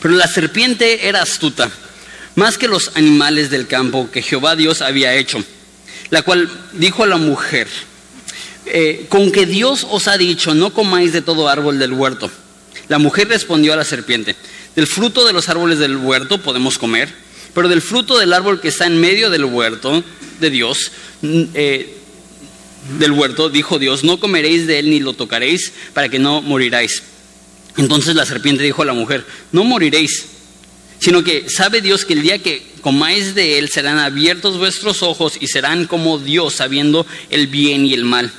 Pero la serpiente era astuta, más que los animales del campo que Jehová Dios había hecho, la cual dijo a la mujer, eh, con que Dios os ha dicho, no comáis de todo árbol del huerto. La mujer respondió a la serpiente, del fruto de los árboles del huerto podemos comer, pero del fruto del árbol que está en medio del huerto de Dios, eh, del huerto, dijo Dios, no comeréis de él ni lo tocaréis para que no moriráis. Entonces la serpiente dijo a la mujer, no moriréis, sino que sabe Dios que el día que comáis de él serán abiertos vuestros ojos y serán como Dios sabiendo el bien y el mal.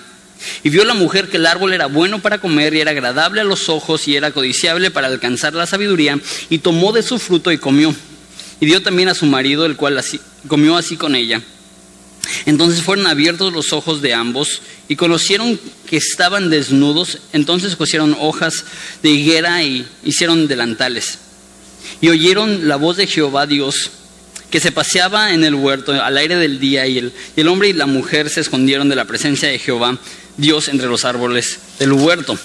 Y vio la mujer que el árbol era bueno para comer y era agradable a los ojos y era codiciable para alcanzar la sabiduría y tomó de su fruto y comió. Y dio también a su marido, el cual comió así con ella. Entonces fueron abiertos los ojos de ambos y conocieron que estaban desnudos. Entonces cosieron hojas de higuera y hicieron delantales. Y oyeron la voz de Jehová Dios que se paseaba en el huerto al aire del día y el, y el hombre y la mujer se escondieron de la presencia de Jehová Dios entre los árboles del huerto.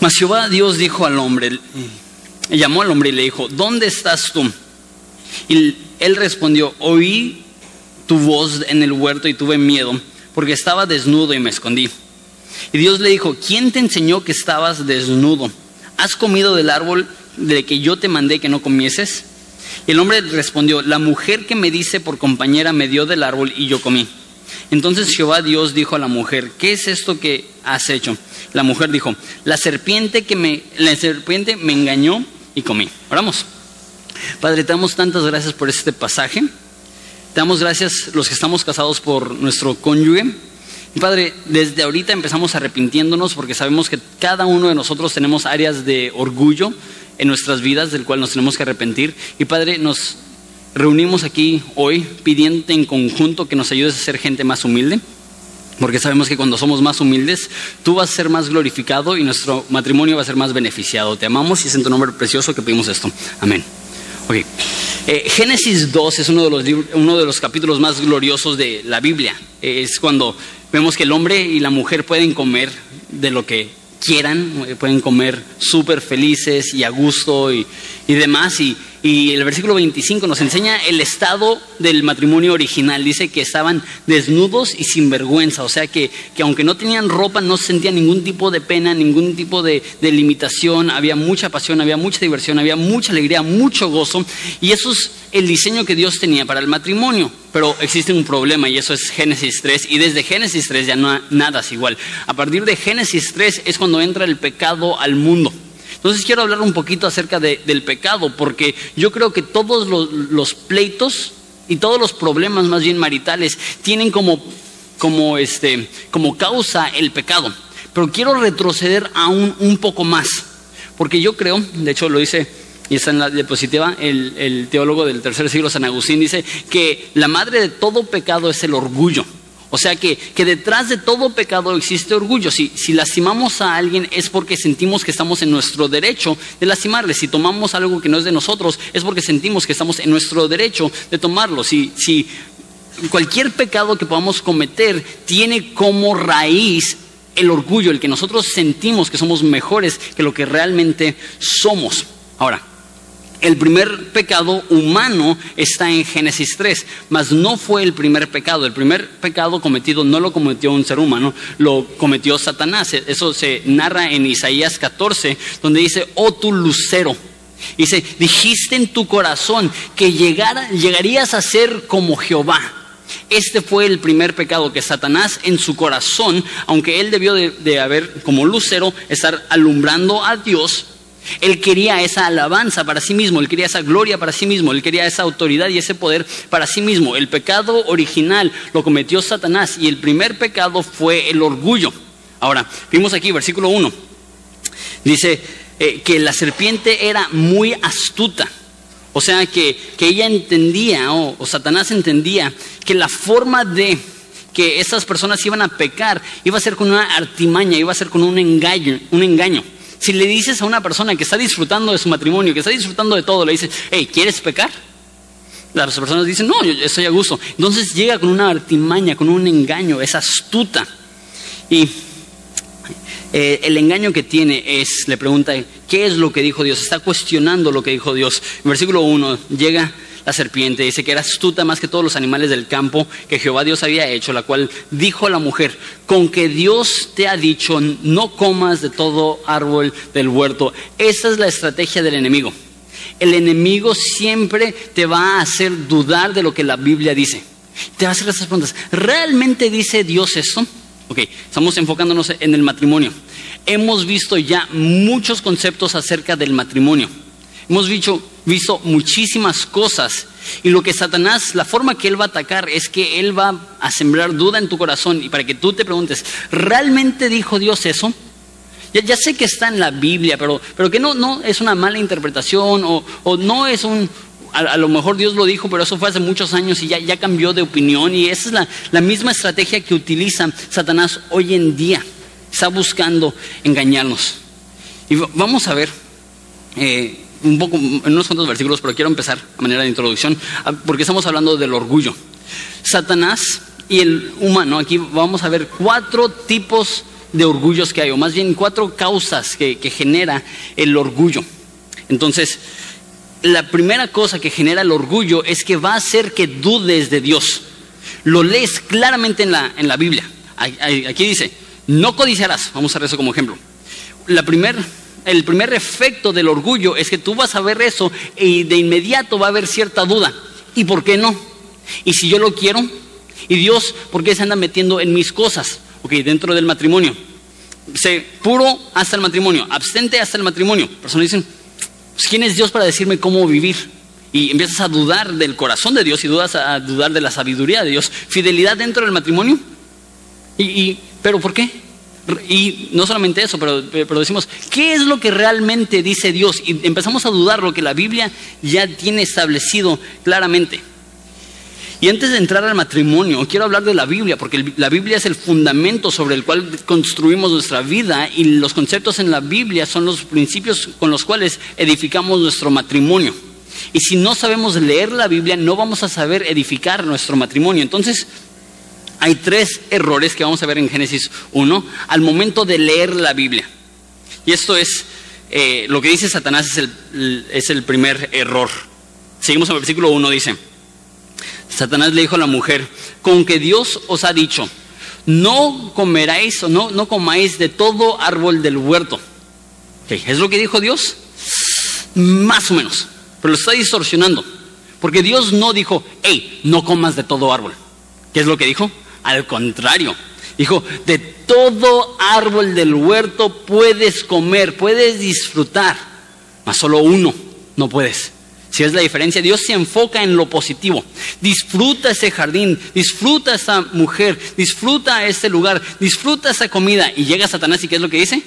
Mas Jehová Dios dijo al hombre, llamó al hombre y le dijo, ¿dónde estás tú? Y él respondió, oí tu voz en el huerto y tuve miedo, porque estaba desnudo y me escondí. Y Dios le dijo, ¿quién te enseñó que estabas desnudo? ¿Has comido del árbol de que yo te mandé que no comieses? Y el hombre respondió, la mujer que me dice por compañera me dio del árbol y yo comí. Entonces Jehová Dios dijo a la mujer, ¿qué es esto que has hecho? La mujer dijo, la serpiente que me, la serpiente me engañó y comí. Oramos. Padre, damos tantas gracias por este pasaje. Damos gracias los que estamos casados por nuestro cónyuge. Padre, desde ahorita empezamos arrepintiéndonos porque sabemos que cada uno de nosotros tenemos áreas de orgullo en nuestras vidas del cual nos tenemos que arrepentir. Y Padre, nos reunimos aquí hoy pidiéndote en conjunto que nos ayudes a ser gente más humilde. Porque sabemos que cuando somos más humildes, tú vas a ser más glorificado y nuestro matrimonio va a ser más beneficiado. Te amamos y es en tu nombre precioso que pedimos esto. Amén. Okay. Eh, Génesis 2 es uno de, los, uno de los capítulos más gloriosos de la Biblia. es cuando vemos que el hombre y la mujer pueden comer de lo que quieran, eh, pueden comer súper felices y a gusto y, y demás. Y, y el versículo 25 nos enseña el estado del matrimonio original. Dice que estaban desnudos y sin vergüenza. O sea que, que aunque no tenían ropa, no sentían ningún tipo de pena, ningún tipo de, de, limitación. Había mucha pasión, había mucha diversión, había mucha alegría, mucho gozo. Y eso es el diseño que Dios tenía para el matrimonio. Pero existe un problema y eso es Génesis 3. Y desde Génesis 3 ya no nada es igual. A partir de Génesis 3 es cuando entra el pecado al mundo. Entonces quiero hablar un poquito acerca del pecado, porque yo creo que todos los, pleitos y todos los problemas más bien maritales tienen como, como, este, como causa el pecado. Pero quiero retroceder aún un poco más, porque yo creo, de hecho lo dice y está en la diapositiva, el, el, teólogo del tercer siglo, San Agustín, dice que la madre de todo pecado es el orgullo. O sea que, que, detrás de todo pecado existe orgullo. Si, si, lastimamos a alguien es porque sentimos que estamos en nuestro derecho de lastimarle. Si tomamos algo que no es de nosotros es porque sentimos que estamos en nuestro derecho de tomarlo. Si, si cualquier pecado que podamos cometer tiene como raíz el orgullo, el que nosotros sentimos que somos mejores que lo que realmente somos. Ahora, el primer pecado humano está en Génesis 3, mas no fue el primer pecado. El primer pecado cometido no lo cometió un ser humano, lo cometió Satanás. Eso se narra en Isaías 14, donde dice, oh tu lucero. Dice, dijiste en tu corazón que llegarías a ser como Jehová. Este fue el primer pecado que Satanás en su corazón, aunque él debió de, de haber como lucero, estar alumbrando a Dios, él quería esa alabanza para sí mismo, él quería esa gloria para sí mismo, él quería esa autoridad y ese poder para sí mismo. El pecado original lo cometió Satanás y el primer pecado fue el orgullo. Ahora, vimos aquí versículo 1. Dice eh, que la serpiente era muy astuta. O sea que, ella entendía, o Satanás entendía, que la forma de que esas personas iban a pecar iba a ser con una artimaña, iba a ser con un engaño, un engaño. Si le dices a una persona que está disfrutando de su matrimonio, que está disfrutando de todo, le dices, hey, ¿quieres pecar? Las personas dicen, no, yo estoy a gusto. Entonces llega con una artimaña, con un engaño, es astuta. Y eh, el engaño que tiene es, le pregunta, qué es lo que dijo Dios, está cuestionando lo que dijo Dios. En versículo 1 llega la serpiente, dice que era astuta más que todos los animales del campo que Jehová Dios había hecho, la cual dijo a la mujer, con que Dios te ha dicho, no comas de todo árbol del huerto. Esa es la estrategia del enemigo. El enemigo siempre te va a hacer dudar de lo que la Biblia dice. Te va a hacer estas preguntas. ¿Realmente dice Dios esto? Ok, estamos enfocándonos en el matrimonio. Hemos visto ya muchos conceptos acerca del matrimonio. Hemos visto, muchísimas cosas. Y lo que Satanás, la forma que él va a atacar es que él va a sembrar duda en tu corazón y para que tú te preguntes, ¿realmente dijo Dios eso? Ya, sé que está en la Biblia, pero, pero que no, no es una mala interpretación o, no es un, a, lo mejor Dios lo dijo, pero eso fue hace muchos años y ya, ya cambió de opinión. Y esa es la, la, misma estrategia que utiliza Satanás hoy en día. Está buscando engañarnos. Y vamos a ver eh, un poco, en unos cuantos versículos, pero quiero empezar a manera de introducción, porque estamos hablando del orgullo. Satanás y el humano, aquí vamos a ver cuatro tipos de orgullos que hay, o más bien cuatro causas que, que genera el orgullo. Entonces, la primera cosa que genera el orgullo es que va a hacer que dudes de Dios. Lo lees claramente en la, en la Biblia. Aquí dice, no codiciarás. Vamos a ver eso como ejemplo. La primer, el primer efecto del orgullo es que tú vas a ver eso y de inmediato va a haber cierta duda. ¿Y por qué no? ¿Y si yo lo quiero? ¿Y Dios por qué se anda metiendo en mis cosas? Ok, dentro del matrimonio. Se puro hasta el matrimonio, abstente hasta el matrimonio. Personas dicen, pues, ¿quién es Dios para decirme cómo vivir? Y empiezas a dudar del corazón de Dios y dudas a dudar de la sabiduría de Dios. Fidelidad dentro del matrimonio. Y, ¿Pero por qué? Y no solamente eso, pero, pero decimos, ¿qué es lo que realmente dice Dios? Y empezamos a dudar lo que la Biblia ya tiene establecido claramente. Y antes de entrar al matrimonio, quiero hablar de la Biblia, porque la Biblia es el fundamento sobre el cual construimos nuestra vida y los conceptos en la Biblia son los principios con los cuales edificamos nuestro matrimonio. Y si no sabemos leer la Biblia, no vamos a saber edificar nuestro matrimonio. Entonces, hay tres errores que vamos a ver en Génesis 1 al momento de leer la Biblia. Y esto es, eh, lo que dice Satanás es el, es el primer error. Seguimos en el versículo 1, dice. Satanás le dijo a la mujer, con que Dios os ha dicho, no comeráis o no, no comáis de todo árbol del huerto. ¿Es lo que dijo Dios? Más o menos, pero lo está distorsionando. Porque Dios no dijo, hey, no comas de todo árbol. ¿Qué es lo que dijo? Al contrario, dijo, de todo árbol del huerto puedes comer, puedes disfrutar, mas solo uno no puedes. Si es la diferencia, Dios se enfoca en lo positivo. Disfruta ese jardín, disfruta esa mujer, disfruta ese lugar, disfruta esa comida. Y llega Satanás y ¿qué es lo que dice?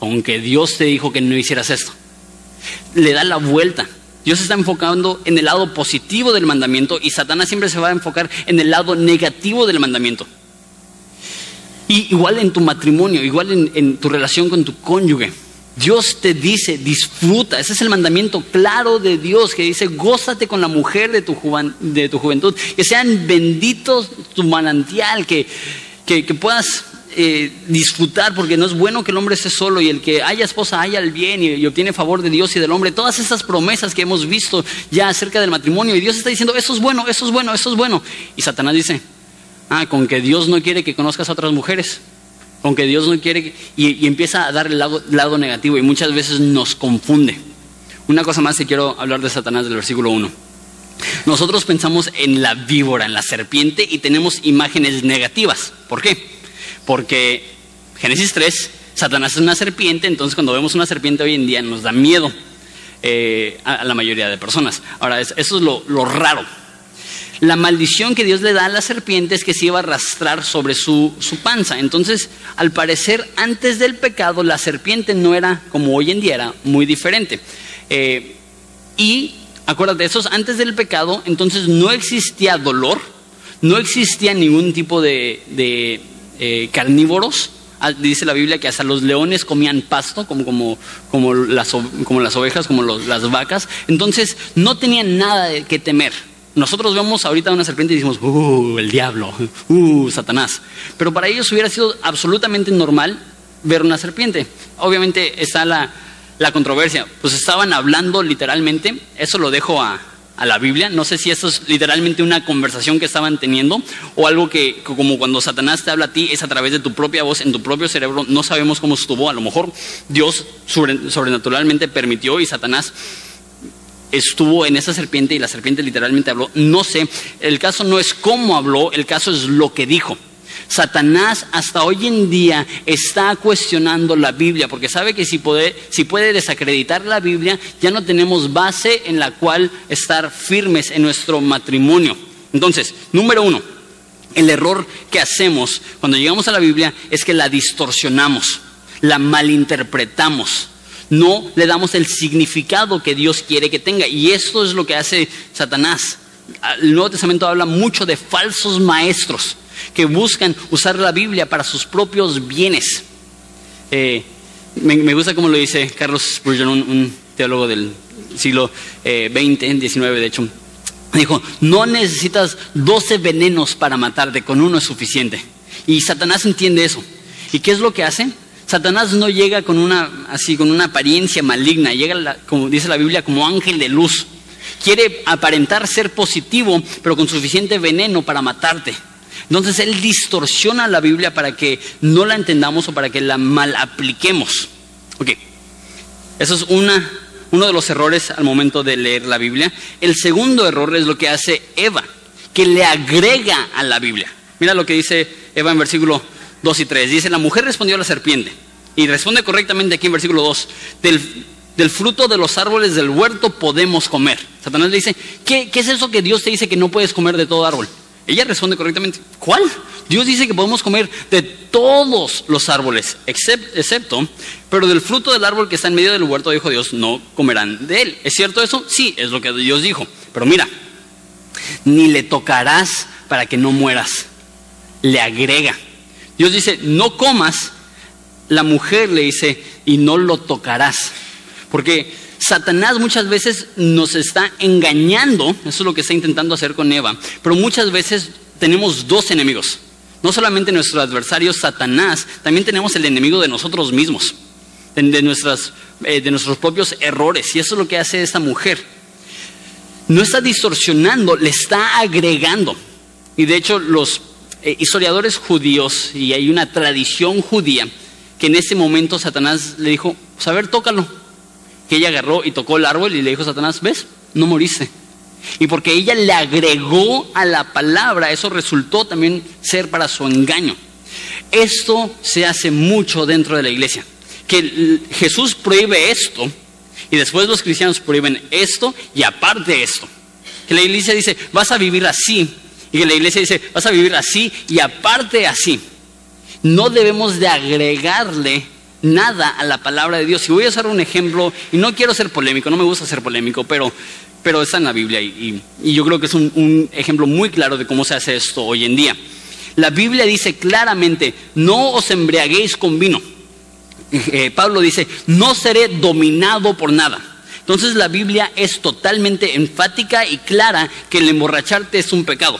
Aunque Dios te dijo que no hicieras esto. Le da la vuelta. Dios está enfocando en el lado positivo del mandamiento y Satanás siempre se va a enfocar en el lado negativo del mandamiento. Igual en tu matrimonio, igual en, en tu relación con tu cónyuge. Dios te dice, disfruta. Ese es el mandamiento claro de Dios que dice, gózate con la mujer de tu, de tu juventud. Que sean benditos tu manantial, que, que, puedas eh, disfrutar, porque no es bueno que el hombre esté solo y el que haya esposa haya el bien y, y, obtiene favor de Dios y del hombre. Todas esas promesas que hemos visto ya acerca del matrimonio. Y Dios está diciendo, eso es bueno, eso es bueno, eso es bueno. Y Satanás dice, ah, con que Dios no quiere que conozcas a otras mujeres aunque Dios no quiere, y, empieza a dar el lado, lado, negativo y muchas veces nos confunde. Una cosa más que quiero hablar de Satanás del versículo 1. Nosotros pensamos en la víbora, en la serpiente y tenemos imágenes negativas. ¿Por qué? Porque Génesis 3, Satanás es una serpiente, entonces cuando vemos una serpiente hoy en día nos da miedo eh, a, la mayoría de personas. Ahora, eso es lo, raro. La maldición que Dios le da a la serpiente es que se iba a arrastrar sobre su, panza. Entonces, al parecer, antes del pecado, la serpiente no era como hoy en día, era muy diferente. Eh, y acuérdate, eso antes del pecado, entonces no existía dolor, no existía ningún tipo de, eh, carnívoros. Ah, dice la Biblia que hasta los leones comían pasto, como, como, como, las, como las ovejas, como las vacas. Entonces no tenían nada que temer. Nosotros vemos ahorita una serpiente y decimos, uh, el diablo, uh, Satanás. Pero para ellos hubiera sido absolutamente normal ver una serpiente. Obviamente está la, la controversia? Pues estaban hablando literalmente, eso lo dejo a, a la Biblia. No sé si eso es literalmente una conversación que estaban teniendo o algo que, como cuando Satanás te habla a ti es a través de tu propia voz, en tu propio cerebro. No sabemos cómo estuvo. A lo mejor Dios sobrenaturalmente permitió y Satanás estuvo en esa serpiente y la serpiente literalmente habló. No sé. El caso no es cómo habló, el caso es lo que dijo. Satanás hasta hoy en día está cuestionando la Biblia porque sabe que si puede, si puede desacreditar la Biblia ya no tenemos base en la cual estar firmes en nuestro matrimonio. Entonces, número uno, el error que hacemos cuando llegamos a la Biblia es que la distorsionamos, la malinterpretamos no le damos el significado que Dios quiere que tenga. Y esto es lo que hace Satanás. El Nuevo Testamento habla mucho de falsos maestros que buscan usar la Biblia para sus propios bienes. Eh, me, gusta como lo dice Carlos Spurgeon, un, teólogo del siglo XX, eh, XIX de hecho. Dijo, no necesitas 12 venenos para matarte, con uno es suficiente. Y Satanás entiende eso. ¿Y qué es lo que hace? Satanás no llega con una, así, con una apariencia maligna, llega, como dice la Biblia, como ángel de luz. Quiere aparentar ser positivo, pero con suficiente veneno para matarte. Entonces Él distorsiona la Biblia para que no la entendamos o para que la mal apliquemos. Ok, eso es una, uno de los errores al momento de leer la Biblia. El segundo error es lo que hace Eva, que le agrega a la Biblia. Mira lo que dice Eva en versículo 2 y 3. Dice, la mujer respondió a la serpiente. Y responde correctamente aquí en versículo 2. Del, fruto de los árboles del huerto podemos comer. Satanás le dice, ¿qué, ¿qué es eso que Dios te dice que no puedes comer de todo árbol? Ella responde correctamente, ¿cuál? Dios dice que podemos comer de todos los árboles, excepto, pero del fruto del árbol que está en medio del huerto, dijo Dios, no comerán de él. ¿Es cierto eso? Sí, es lo que Dios dijo. Pero mira, ni le tocarás para que no mueras. Le agrega. Dios dice, no comas. La mujer le dice, y no lo tocarás. Porque Satanás muchas veces nos está engañando, eso es lo que está intentando hacer con Eva, pero muchas veces tenemos dos enemigos. No solamente nuestro adversario Satanás, también tenemos el enemigo de nosotros mismos, de, nuestras, eh, de nuestros propios errores. Y eso es lo que hace esta mujer. No está distorsionando, le está agregando. Y de hecho los eh, historiadores judíos, y hay una tradición judía, que en ese momento Satanás le dijo, pues a ver, tócalo. Que ella agarró y tocó el árbol y le dijo a Satanás, ¿ves? No moriste. Y porque ella le agregó a la palabra, eso resultó también ser para su engaño. Esto se hace mucho dentro de la iglesia. Que Jesús prohíbe esto y después los cristianos prohíben esto y aparte esto. Que la iglesia dice, vas a vivir así y que la iglesia dice, vas a vivir así y aparte así. No debemos de agregarle nada a la palabra de Dios. Y voy a usar un ejemplo, y no quiero ser polémico, no me gusta ser polémico, pero, pero está en la Biblia y, yo creo que es un, ejemplo muy claro de cómo se hace esto hoy en día. La Biblia dice claramente, no os embriaguéis con vino. Eh, Pablo dice, no seré dominado por nada. Entonces la Biblia es totalmente enfática y clara que el emborracharte es un pecado.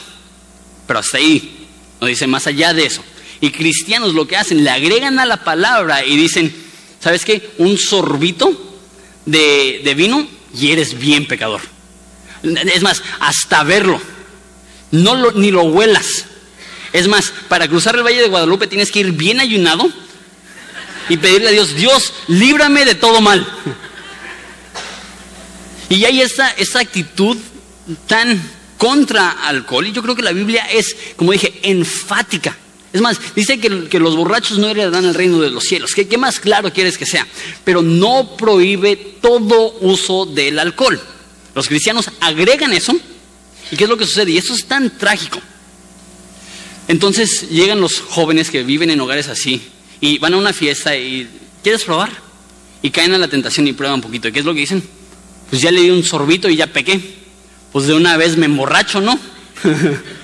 Pero hasta ahí, no dice más allá de eso. Y cristianos lo que hacen, le agregan a la palabra y dicen, ¿sabes qué? Un sorbito de, vino y eres bien pecador. Es más, hasta verlo. No ni lo huelas. Es más, para cruzar el Valle de Guadalupe tienes que ir bien ayunado y pedirle a Dios, Dios, líbrame de todo mal. Y hay esa, esa actitud tan contra alcohol. Y yo creo que la Biblia es, como dije, enfática. Es más, dice que, los borrachos no heredan el reino de los cielos. ¿Qué, ¿Qué, más claro quieres que sea? Pero no prohíbe todo uso del alcohol. Los cristianos agregan eso. ¿Y qué es lo que sucede? Y eso es tan trágico. Entonces llegan los jóvenes que viven en hogares así y van a una fiesta y ¿quieres probar? Y caen a la tentación y prueban un poquito. ¿Y qué es lo que dicen? Pues ya le di un sorbito y ya pequé pues de una vez me emborracho, ¿no?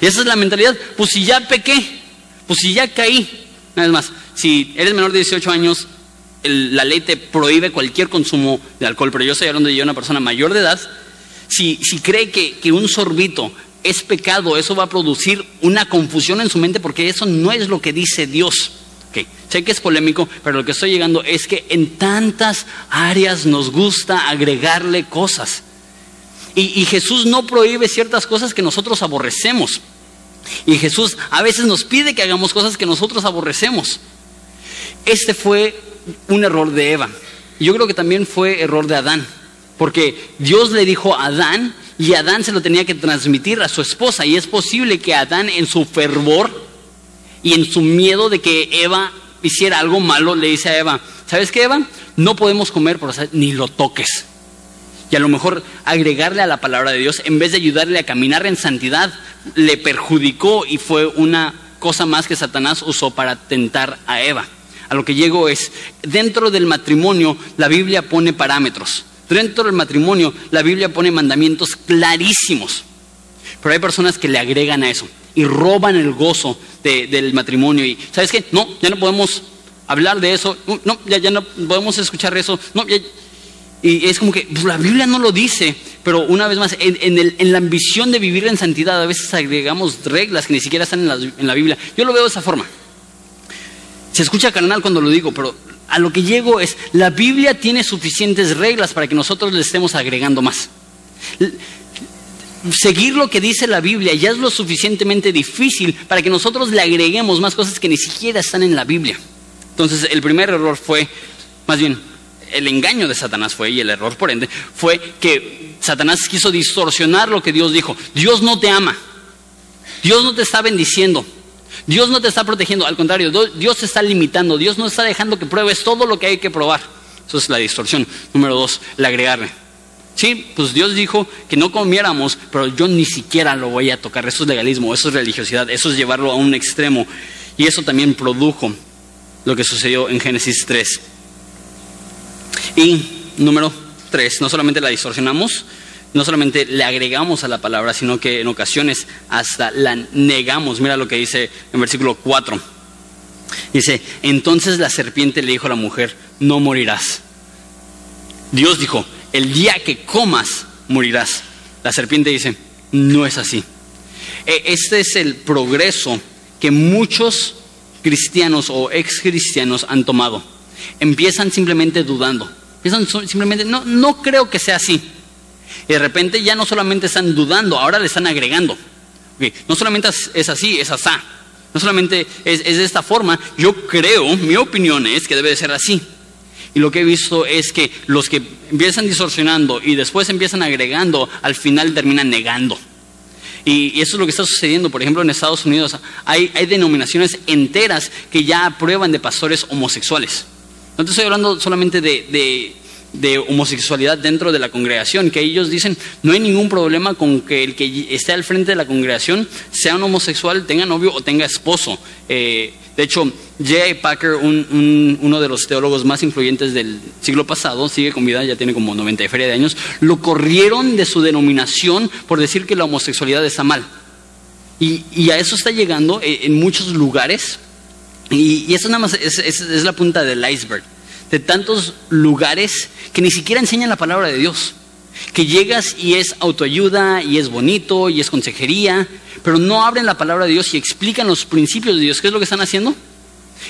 y esa es la mentalidad. Pues si ya pequé, pues si ya caí. Una vez más, si eres menor de 18 años, la ley te prohíbe cualquier consumo de alcohol, pero yo estoy hablando de yo, una persona mayor de edad. Si, si cree que, que un sorbito es pecado, eso va a producir una confusión en su mente porque eso no es lo que dice Dios. Sé que es polémico, pero lo que estoy llegando es que en tantas áreas nos gusta agregarle cosas. Y, Jesús no prohíbe ciertas cosas que nosotros aborrecemos. Y Jesús a veces nos pide que hagamos cosas que nosotros aborrecemos. Este fue un error de Eva. Yo creo que también fue error de Adán. Porque Dios le dijo a Adán y Adán se lo tenía que transmitir a su esposa. Y es posible que Adán en su fervor y en su miedo de que Eva hiciera algo malo, le dice a Eva, ¿sabes qué Eva? No podemos comer, por ni lo toques. Y a lo mejor agregarle a la palabra de Dios, en vez de ayudarle a caminar en santidad, le perjudicó y fue una cosa más que Satanás usó para tentar a Eva. A lo que llego es, dentro del matrimonio la Biblia pone parámetros. Dentro del matrimonio la Biblia pone mandamientos clarísimos. Pero hay personas que le agregan a eso y roban el gozo del matrimonio. Y, ¿sabes qué? No, ya no podemos hablar de eso. No, ya, ya no podemos escuchar eso. No, y es como que pues, la Biblia no lo dice, pero una vez más, en, la ambición de vivir en santidad, a veces agregamos reglas que ni siquiera están en la, en la Biblia. Yo lo veo de esa forma. Se escucha carnal cuando lo digo, pero a lo que llego es, la Biblia tiene suficientes reglas para que nosotros le estemos agregando más. Seguir lo que dice la Biblia ya es lo suficientemente difícil para que nosotros le agreguemos más cosas que ni siquiera están en la Biblia. Entonces, el primer error fue, más bien, el engaño de Satanás fue, y el error por ende, fue que Satanás quiso distorsionar lo que Dios dijo. Dios no te ama. Dios no te está bendiciendo. Dios no te está protegiendo. Al contrario, Dios está limitando. Dios no está dejando que pruebes todo lo que hay que probar. Eso es la distorsión. Número dos, el agregarle. Sí, pues Dios dijo que no comiéramos, pero yo ni siquiera lo voy a tocar. Eso es legalismo, eso es religiosidad, eso es llevarlo a un extremo. Y eso también produjo lo que sucedió en Génesis 3. Y número tres, no solamente la distorsionamos, no solamente le agregamos a la palabra, sino que en ocasiones hasta la negamos. Mira lo que dice en versículo 4. Dice, entonces la serpiente le dijo a la mujer, no morirás. Dios dijo, el día que comas, morirás. La serpiente dice, no es así. E, este es el progreso que muchos cristianos o ex cristianos han tomado. Empiezan simplemente dudando. Empiezan simplemente, no, no creo que sea así. Y de repente ya no solamente están dudando, ahora le están agregando. no solamente es así, es asá. No solamente es, es, de esta forma, yo creo, mi opinión es que debe de ser así. Y lo que he visto es que los que empiezan distorsionando y después empiezan agregando, al final terminan negando. Y, eso es lo que está sucediendo, por ejemplo, en Estados Unidos. Hay, hay denominaciones enteras que ya aprueban de pastores homosexuales. No te estoy hablando solamente de, homosexualidad dentro de la congregación, que ellos dicen, no hay ningún problema con que el que esté al frente de la congregación sea un homosexual, tenga novio o tenga esposo. Eh, de hecho, J.I. Packer, uno de los teólogos más influyentes del siglo pasado, sigue con vida, ya tiene como 90 y feria de años, lo corrieron de su denominación por decir que la homosexualidad está mal. Y, a eso está llegando eh, en muchos lugares y, eso nada más es, la punta del iceberg. De tantos lugares que ni siquiera enseñan la palabra de Dios. Que llegas y es autoayuda y es bonito y es consejería, pero no abren la palabra de Dios y explican los principios de Dios. ¿Qué es lo que están haciendo?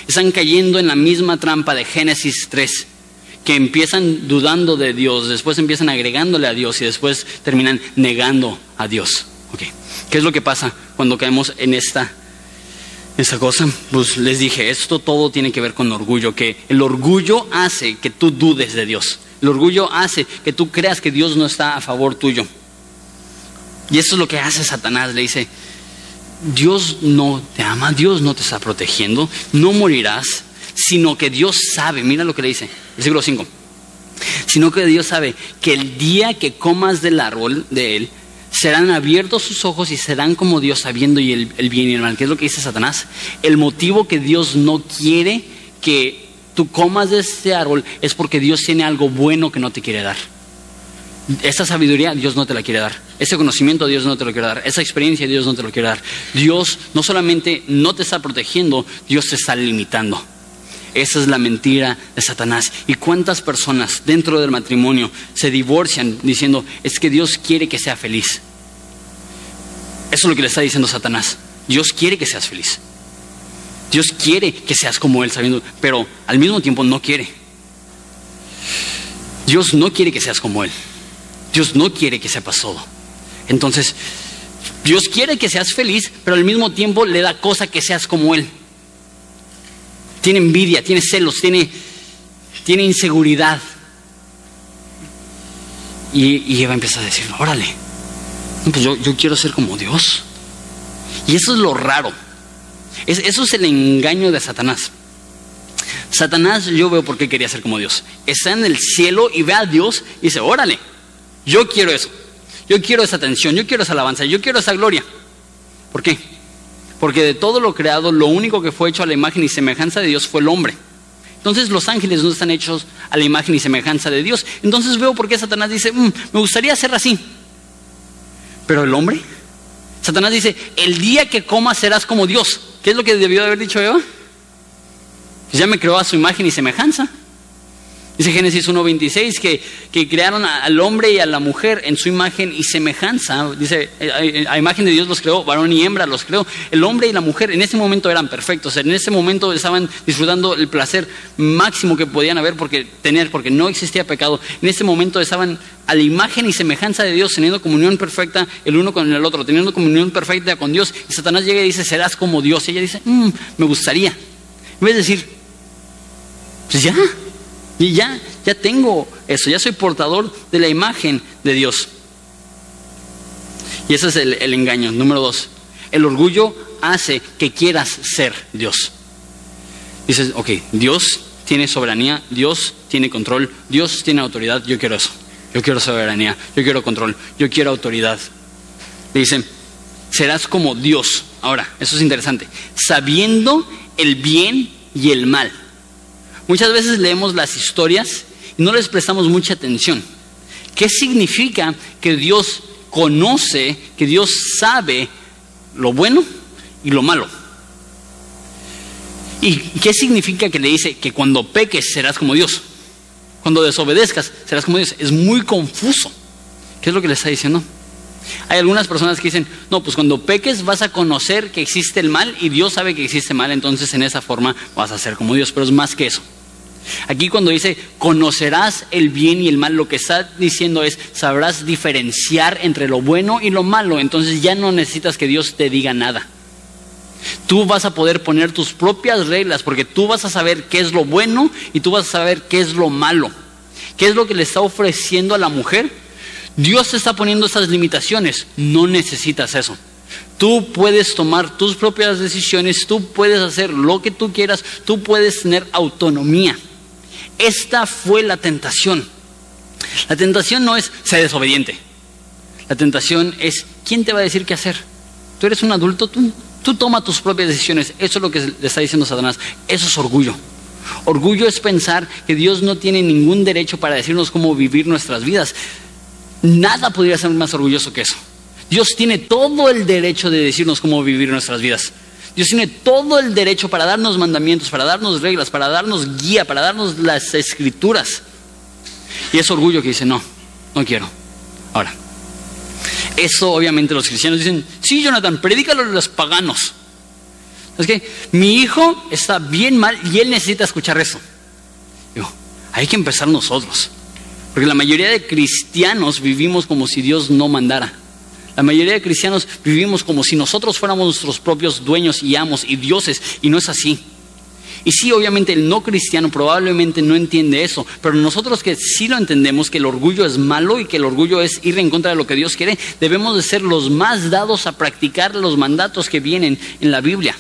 Están cayendo en la misma trampa de Génesis 3, que empiezan dudando de Dios, después empiezan agregándole a Dios y después terminan negando a Dios. ¿Qué es lo que pasa cuando caemos en esta esa cosa, pues les dije, esto todo tiene que ver con orgullo, que el orgullo hace que tú dudes de Dios. El orgullo hace que tú creas que Dios no está a favor tuyo. Y eso es lo que hace Satanás, le dice, Dios no te ama, Dios no te está protegiendo, no morirás, sino que Dios sabe, mira lo que le dice, versículo 5, sino que Dios sabe que el día que comas del árbol de él, serán abiertos sus ojos y serán como Dios sabiendo y el, bien y el mal. ¿Qué es lo que dice Satanás? El motivo que Dios no quiere que tú comas de este árbol es porque Dios tiene algo bueno que no te quiere dar. Esa sabiduría Dios no te la quiere dar. Ese conocimiento Dios no te lo quiere dar. Esa experiencia Dios no te lo quiere dar. Dios no solamente no te está protegiendo, Dios te está limitando. Esa es la mentira de Satanás. ¿Y cuántas personas dentro del matrimonio se divorcian diciendo, es que Dios quiere que sea feliz? Eso es lo que le está diciendo Satanás. Dios quiere que seas feliz. Dios quiere que seas como Él, sabiendo, pero al mismo tiempo no quiere. Dios no quiere que seas como Él. Dios no quiere que sepas todo. Entonces, Dios quiere que seas feliz, pero al mismo tiempo le da cosa que seas como Él. Tiene envidia, tiene celos, tiene, tiene inseguridad. Y, Eva empieza a decir, órale, pues yo, yo quiero ser como Dios. Y eso es lo raro. eso es el engaño de Satanás. Satanás yo veo por qué quería ser como Dios. Está en el cielo y ve a Dios y dice, órale, yo quiero eso. Yo quiero esa atención, yo quiero esa alabanza, yo quiero esa gloria. ¿Por qué? Porque de todo lo creado, lo único que fue hecho a la imagen y semejanza de Dios fue el hombre. Entonces los ángeles no están hechos a la imagen y semejanza de Dios. Entonces veo por qué Satanás dice, mm, me gustaría ser así. Pero el hombre, Satanás dice, el día que comas serás como Dios. ¿Qué es lo que debió de haber dicho Eva? Pues ya me creó a su imagen y semejanza. Dice Génesis 1.26 que, que crearon al hombre y a la mujer en su imagen y semejanza. Dice, a, imagen de Dios los creó, varón y hembra los creó. El hombre y la mujer en ese momento eran perfectos. En ese momento estaban disfrutando el placer máximo que podían haber porque tener, porque no existía pecado. En ese momento estaban a la imagen y semejanza de Dios, teniendo comunión perfecta el uno con el otro, teniendo comunión perfecta con Dios. Y Satanás llega y dice, serás como Dios. Y ella dice, mm, me gustaría. En vez de decir, pues ya, y ya, ya tengo eso, ya soy portador de la imagen de Dios. Y ese es el, engaño. Número dos, el orgullo hace que quieras ser Dios. Dices, ok, Dios tiene soberanía, Dios tiene control, Dios tiene autoridad, yo quiero eso. Yo quiero soberanía, yo quiero control, yo quiero autoridad. Le dicen, serás como Dios. Ahora, eso es interesante. Sabiendo el bien y el mal. Muchas veces leemos las historias y no les prestamos mucha atención. ¿Qué significa que Dios conoce, que Dios sabe lo bueno y lo malo? ¿Y qué significa que le dice que cuando peques serás como Dios? Cuando desobedezcas serás como Dios. Es muy confuso. ¿Qué es lo que le está diciendo? Hay algunas personas que dicen, no, pues cuando peques vas a conocer que existe el mal y Dios sabe que existe mal, entonces en esa forma vas a ser como Dios, pero es más que eso. Aquí cuando dice, conocerás el bien y el mal, lo que está diciendo es, sabrás diferenciar entre lo bueno y lo malo, entonces ya no necesitas que Dios te diga nada. Tú vas a poder poner tus propias reglas porque tú vas a saber qué es lo bueno y tú vas a saber qué es lo malo. ¿Qué es lo que le está ofreciendo a la mujer? Dios te está poniendo esas limitaciones, no necesitas eso. Tú puedes tomar tus propias decisiones, tú puedes hacer lo que tú quieras, tú puedes tener autonomía. Esta fue la tentación. La tentación no es ser desobediente. La tentación es, ¿quién te va a decir qué hacer? Tú eres un adulto, tú, tú toma tus propias decisiones. Eso es lo que le está diciendo Satanás. Eso es orgullo. Orgullo es pensar que Dios no tiene ningún derecho para decirnos cómo vivir nuestras vidas. Nada podría ser más orgulloso que eso. Dios tiene todo el derecho de decirnos cómo vivir nuestras vidas. Dios tiene todo el derecho para darnos mandamientos, para darnos reglas, para darnos guía, para darnos las escrituras. Y es orgullo que dice, no, no quiero. Ahora, eso obviamente los cristianos dicen, sí, Jonathan, predícalo a los paganos. Es que mi hijo está bien mal y él necesita escuchar eso. Digo, hay que empezar nosotros. Porque la mayoría de cristianos vivimos como si Dios no mandara. La mayoría de cristianos vivimos como si nosotros fuéramos nuestros propios dueños y amos y dioses, y no es así. Y sí, obviamente el no cristiano probablemente no entiende eso, pero nosotros que sí lo entendemos, que el orgullo es malo y que el orgullo es ir en contra de lo que Dios quiere, debemos de ser los más dados a practicar los mandatos que vienen en la Biblia.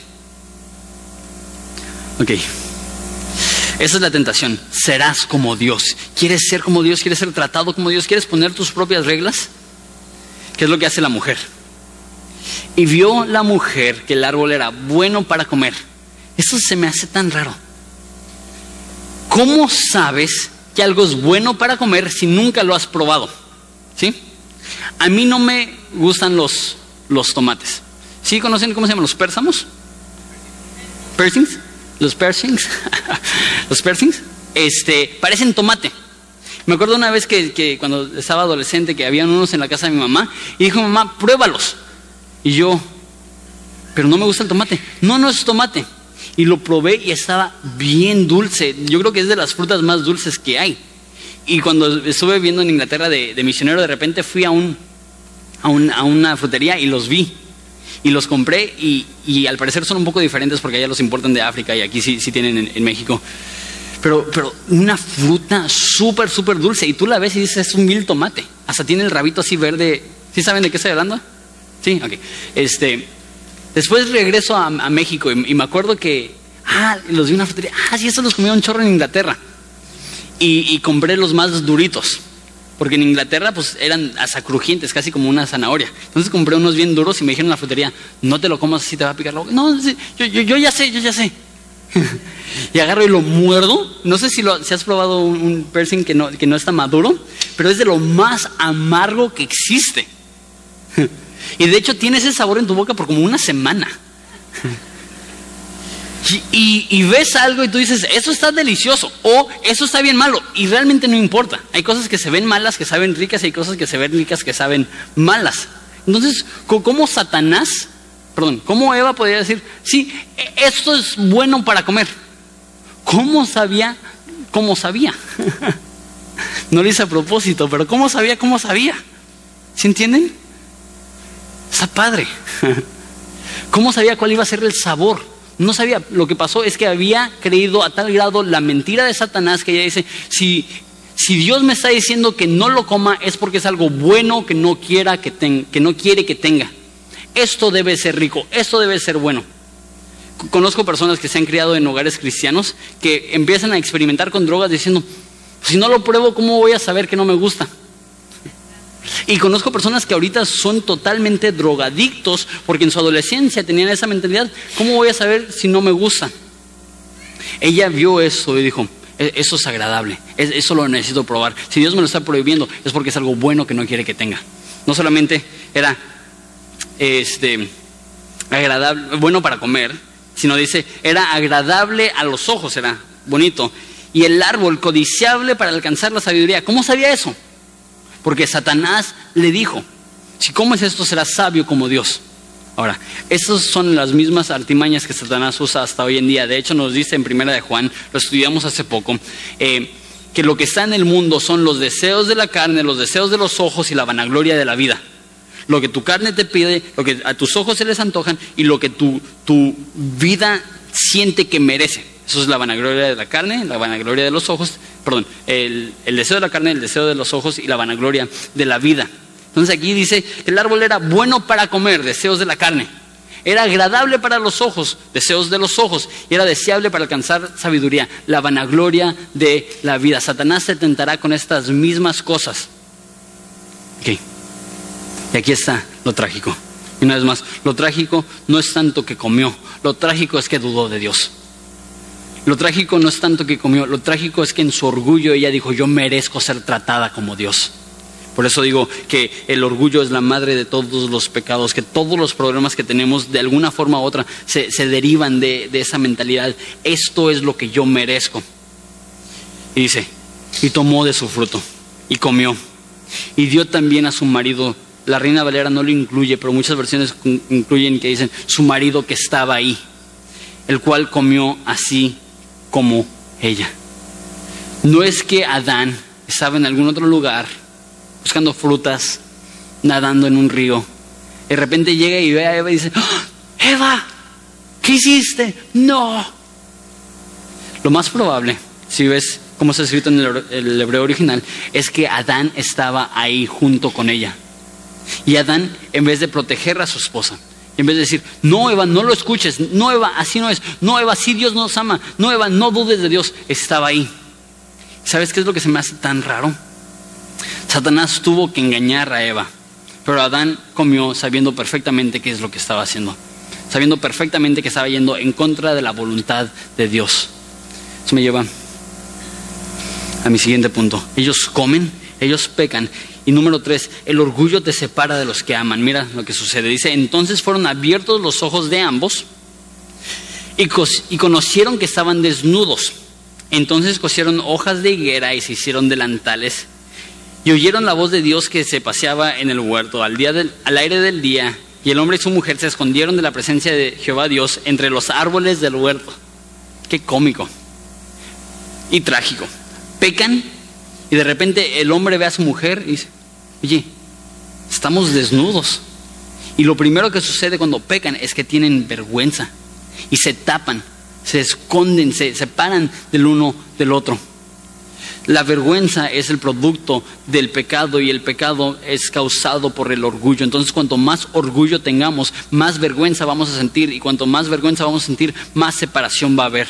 Ok. Esa es la tentación. Serás como Dios. ¿Quieres ser como Dios? ¿Quieres ser tratado como Dios? ¿Quieres poner tus propias reglas? ¿Qué es lo que hace la mujer? Y vio la mujer que el árbol era bueno para comer. Eso se me hace tan raro. ¿Cómo sabes que algo es bueno para comer si nunca lo has probado? ¿Sí? A mí no me gustan los, los tomates. ¿Sí conocen cómo se llaman los pérsamos? ¿Persings? Los persings. los persings. Este, parecen tomate. Me acuerdo una vez que, cuando estaba adolescente que había unos en la casa de mi mamá y dijo, mamá, pruébalos. Y yo, pero no me gusta el tomate. No, no es tomate. Y lo probé y estaba bien dulce. Yo creo que es de las frutas más dulces que hay. Y cuando estuve viendo en Inglaterra de, misionero, de repente fui a, un, a, una frutería y los vi. Y los compré y, al parecer son un poco diferentes porque allá los importan de África y aquí sí, sí tienen en, México. Pero, pero una fruta súper, súper dulce. Y tú la ves y dices, es un mil tomate. Hasta tiene el rabito así verde. ¿Sí saben de qué estoy hablando? Sí, ok. Este, después regreso a, México y, me acuerdo que, ah, los vi en una frutería. Ah, sí, esos los comí un chorro en Inglaterra y, compré los más duritos. Porque en Inglaterra pues eran hasta crujientes, casi como una zanahoria. Entonces compré unos bien duros y me dijeron en la frutería, no te lo comas así, te va a picar la boca. No, yo, yo, ya sé, yo ya sé. y agarro y lo muerdo. No sé si, lo, si has probado un, un piercing que no, que no está maduro, pero es de lo más amargo que existe. y de hecho tiene ese sabor en tu boca por como una semana. Y, ves algo y tú dices, eso está delicioso o eso está bien malo y realmente no importa. Hay cosas que se ven malas que saben ricas y hay cosas que se ven ricas que saben malas. Entonces, ¿cómo Satanás, perdón, cómo Eva podría decir, sí, e, esto es bueno para comer? ¿Cómo sabía? ¿Cómo sabía? no lo hice a propósito, pero ¿cómo sabía? ¿Cómo sabía? ¿Se entienden? Está padre. ¿Cómo sabía cuál iba a ser el sabor? No sabía, lo que pasó es que había creído a tal grado la mentira de Satanás que ella dice, si, si Dios me está diciendo que no lo coma es porque es algo bueno que no, quiera que, que no quiere que tenga. Esto debe ser rico, esto debe ser bueno. Conozco personas que se han criado en hogares cristianos que empiezan a experimentar con drogas diciendo, si no lo pruebo, ¿cómo voy a saber que no me gusta? Y conozco personas que ahorita son totalmente drogadictos porque en su adolescencia tenían esa mentalidad. ¿Cómo voy a saber si no me gusta? Ella vio eso y dijo, e-, eso es agradable, eso lo necesito probar. Si Dios me lo está prohibiendo es porque es algo bueno que no quiere que tenga. No solamente era este, agradable, bueno para comer, sino dice, era agradable a los ojos, era bonito. Y el árbol codiciable para alcanzar la sabiduría. ¿Cómo sabía eso? Porque Satanás le dijo, si comes esto serás sabio como Dios. Ahora, esas son las mismas artimañas que Satanás usa hasta hoy en día. De hecho, nos dice en Primera de Juan, lo estudiamos hace poco, eh, que lo que está en el mundo son los deseos de la carne, los deseos de los ojos y la vanagloria de la vida. Lo que tu carne te pide, lo que a tus ojos se les antojan y lo que tu, tu vida siente que merece. Eso es la vanagloria de la carne, la vanagloria de los ojos, perdón, el, deseo de la carne, el deseo de los ojos y la vanagloria de la vida. Entonces aquí dice el árbol era bueno para comer, deseos de la carne. Era agradable para los ojos, deseos de los ojos, y era deseable para alcanzar sabiduría, la vanagloria de la vida. Satanás se tentará con estas mismas cosas. Ok. Y aquí está lo trágico. Y una vez más, lo trágico no es tanto que comió, lo trágico es que dudó de Dios. Lo trágico no es tanto que comió, lo trágico es que en su orgullo ella dijo, yo merezco ser tratada como Dios. Por eso digo que el orgullo es la madre de todos los pecados, que todos los problemas que tenemos de alguna forma u otra se, derivan de, de esa mentalidad. Esto es lo que yo merezco. Y dice, y tomó de su fruto y comió. Y dio también a su marido, la reina Valera no lo incluye, pero muchas versiones incluyen que dicen, su marido que estaba ahí, el cual comió así como ella. No es que Adán estaba en algún otro lugar buscando frutas, nadando en un río. De repente llega y ve a Eva y dice, ¡Ah! Eva, ¿qué hiciste? No. Lo más probable, si ves cómo está escrito en el hebreo original, es que Adán estaba ahí junto con ella. Y Adán, en vez de proteger a su esposa, en vez de decir, no, Eva, no lo escuches, no, Eva, así no es, no, Eva, sí Dios nos ama, no, Eva, no dudes de Dios, estaba ahí. ¿Sabes qué es lo que se me hace tan raro? Satanás tuvo que engañar a Eva, pero Adán comió sabiendo perfectamente qué es lo que estaba haciendo, sabiendo perfectamente que estaba yendo en contra de la voluntad de Dios. Eso me lleva a mi siguiente punto. Ellos comen, ellos pecan y número tres, el orgullo te separa de los que aman. Mira lo que sucede. Dice, entonces fueron abiertos los ojos de ambos y, y conocieron que estaban desnudos. Entonces cosieron hojas de higuera y se hicieron delantales. Y oyeron la voz de Dios que se paseaba en el huerto al, día al aire del día y el hombre y su mujer se escondieron de la presencia de Jehová Dios entre los árboles del huerto. Qué cómico y trágico. Pecan y de repente el hombre ve a su mujer y dice, oye, estamos desnudos. Y lo primero que sucede cuando pecan es que tienen vergüenza y se tapan, se esconden, se separan del uno del otro. La vergüenza es el producto del pecado y el pecado es causado por el orgullo. Entonces, cuanto más orgullo tengamos, más vergüenza vamos a sentir y cuanto más vergüenza vamos a sentir, más separación va a haber.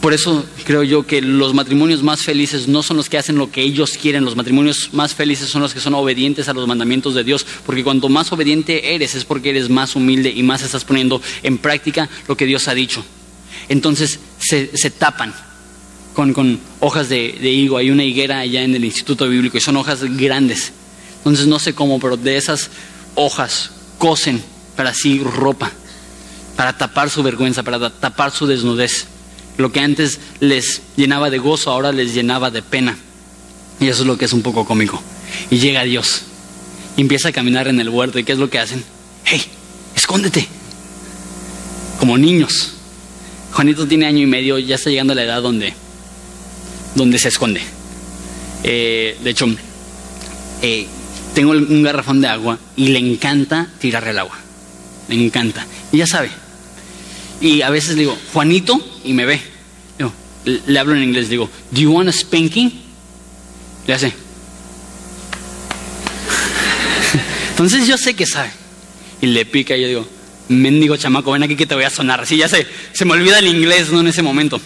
Por eso creo yo que los matrimonios más felices no son los que hacen lo que ellos quieren, los matrimonios más felices son los que son obedientes a los mandamientos de Dios, porque cuanto más obediente eres es porque eres más humilde y más estás poniendo en práctica lo que Dios ha dicho. Entonces se, se tapan con, con hojas de, de, higo, hay una higuera allá en el Instituto Bíblico y son hojas grandes. Entonces no sé cómo, pero de esas hojas cosen para sí ropa, para tapar su vergüenza, para tapar su desnudez. Lo que antes les llenaba de gozo, ahora les llenaba de pena. Y eso es lo que es un poco cómico. Y llega Dios y empieza a caminar en el huerto. ¿Y qué es lo que hacen? ¡Hey! ¡Escóndete! Como niños. Juanito tiene año y medio, ya está llegando a la edad donde, donde se esconde. Eh, de hecho, eh, tengo un garrafón de agua y le encanta tirar el agua. Le encanta. Y ya sabe. Y a veces le digo, Juanito, y me ve. Yo, le hablo en inglés, digo, ¿Do you want a spanking? Le hace. Entonces yo sé que sabe. Y le pica y yo digo, mendigo chamaco, ven aquí que te voy a sonar. Así ya sé, se me olvida el inglés, ¿no? En ese momento.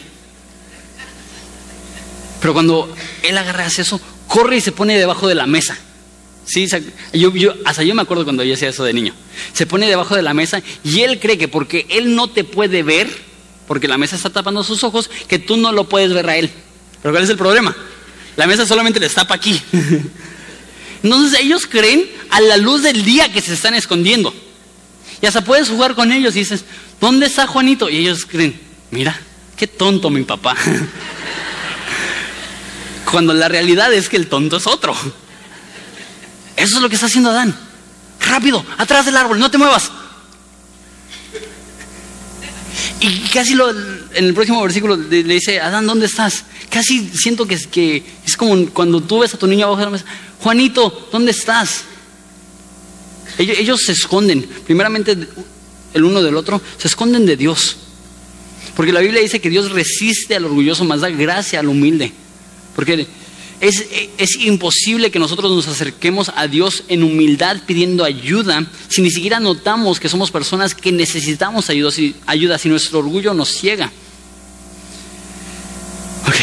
Pero cuando él agarra eso, corre y se pone debajo de la mesa. Sí, yo, yo, hasta yo me acuerdo cuando yo hacía eso de niño. Se pone debajo de la mesa y él cree que porque él no te puede ver, porque la mesa está tapando sus ojos, que tú no lo puedes ver a él. Pero ¿cuál es el problema? La mesa solamente les tapa aquí. Entonces ellos creen a la luz del día que se están escondiendo. Y hasta puedes jugar con ellos y dices, ¿dónde está Juanito? Y ellos creen, mira, qué tonto mi papá. Cuando la realidad es que el tonto es otro. Eso es lo que está haciendo Adán. Rápido, atrás del árbol, no te muevas. Y casi lo, en el próximo versículo le, dice, Adán, ¿dónde estás? Casi siento que, que es como cuando tú ves a tu niño abajo de la mesa, Juanito, ¿dónde estás? Ellos, ellos se esconden, primeramente el uno del otro, se esconden de Dios. Porque la Biblia dice que Dios resiste al orgulloso, más da gracia al humilde. Porque es, imposible que nosotros nos acerquemos a Dios en humildad pidiendo ayuda si ni siquiera notamos que somos personas que necesitamos ayuda, si, nuestro orgullo nos ciega. Ok.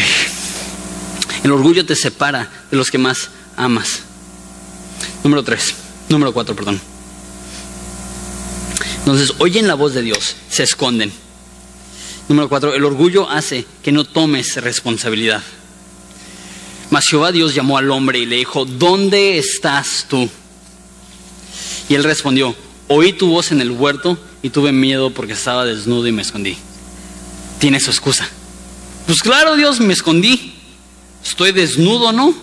El orgullo te separa de los que más amas. Número tres. Número cuatro, perdón. Entonces, oyen la voz de Dios, se esconden. Número cuatro, el orgullo hace que no tomes responsabilidad. Mas Jehová Dios llamó al hombre y le dijo, ¿dónde estás tú? Y él respondió, oí tu voz en el huerto y tuve miedo porque estaba desnudo y me escondí. Tiene su excusa. Pues claro, Dios, me escondí. Estoy desnudo, ¿no?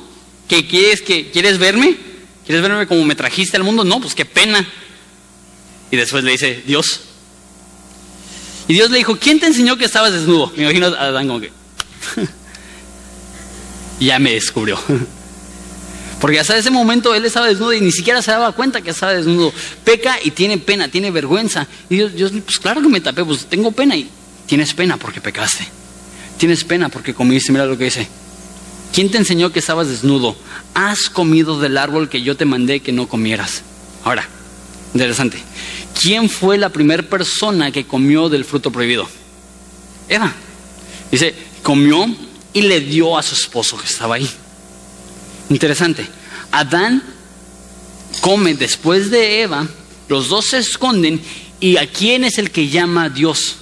¿Qué quieres que quieres verme? ¿Quieres verme como me trajiste al mundo? No, pues qué pena. Y después le dice, Dios. Y Dios le dijo, ¿quién te enseñó que estabas desnudo? Me imagino a Adán como que ya me descubrió. Porque hasta ese momento él estaba desnudo y ni siquiera se daba cuenta que estaba desnudo. Peca y tiene pena, tiene vergüenza. Y Dios, Dios, pues claro que me tapé, pues tengo pena. Y tienes pena porque pecaste. Tienes pena porque comiste. Mira lo que dice. ¿Quién te enseñó que estabas desnudo? Has comido del árbol que yo te mandé que no comieras. Ahora, interesante. ¿Quién fue la primera persona que comió del fruto prohibido? Eva. Dice, comió y le dio a su esposo que estaba ahí. Interesante. Adán come después de Eva, los dos se esconden y a quién es el que llama a Dios.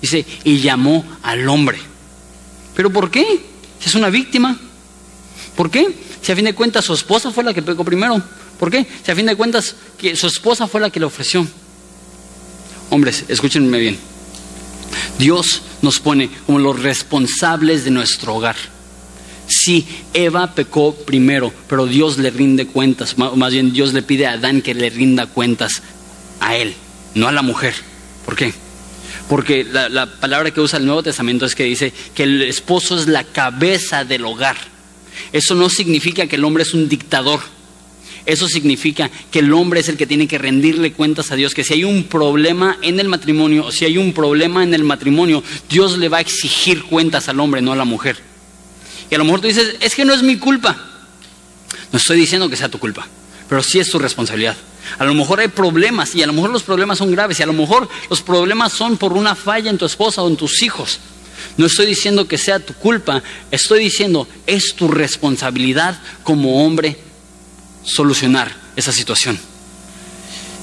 Dice, y llamó al hombre. ¿Pero por qué? Si es una víctima. ¿Por qué? Si a fin de cuentas su esposa fue la que pecó primero. ¿Por qué? Si a fin de cuentas su esposa fue la que le ofreció. Hombres, escúchenme bien. Dios nos pone como los responsables de nuestro hogar. Sí, Eva pecó primero, pero Dios le rinde cuentas, más bien Dios le pide a Adán que le rinda cuentas a él, no a la mujer. ¿Por qué? Porque la, la palabra que usa el Nuevo Testamento es que dice que el esposo es la cabeza del hogar. Eso no significa que el hombre es un dictador. Eso significa que el hombre es el que tiene que rendirle cuentas a Dios, que si hay un problema en el matrimonio, o si hay un problema en el matrimonio, Dios le va a exigir cuentas al hombre, no a la mujer. Y a lo mejor tú dices, es que no es mi culpa. No estoy diciendo que sea tu culpa, pero sí es tu responsabilidad. A lo mejor hay problemas y a lo mejor los problemas son graves y a lo mejor los problemas son por una falla en tu esposa o en tus hijos. No estoy diciendo que sea tu culpa, estoy diciendo es tu responsabilidad como hombre solucionar esa situación.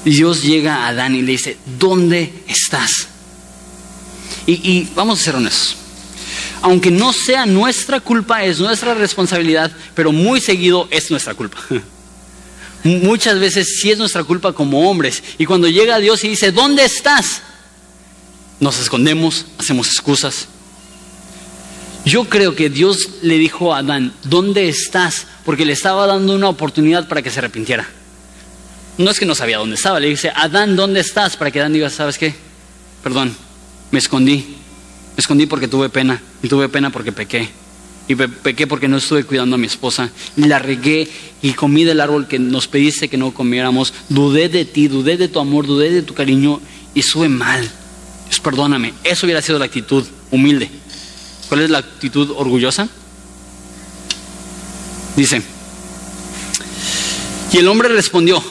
Y Dios llega a Adán y le dice, ¿dónde estás? Y, vamos a ser honestos. Aunque no sea nuestra culpa, es nuestra responsabilidad, pero muy seguido es nuestra culpa. Muchas veces sí es nuestra culpa como hombres. Y cuando llega Dios y dice, ¿dónde estás? Nos escondemos, hacemos excusas. Yo creo que Dios le dijo a Adán, ¿dónde estás? Porque le estaba dando una oportunidad para que se arrepintiera. No es que no sabía dónde estaba, le dice, Adán, ¿dónde estás? Para que Adán diga, ¿sabes qué? Perdón, me escondí. Me escondí porque tuve pena. Y tuve pena porque pequé. Y pequé porque no estuve cuidando a mi esposa. Y la regué y comí del árbol que nos pediste que no comiéramos. Dudé de ti, dudé de tu amor, dudé de tu cariño y estuve mal. Perdóname. Eso hubiera sido la actitud humilde. ¿Cuál es la actitud orgullosa? Dice, y el hombre respondió,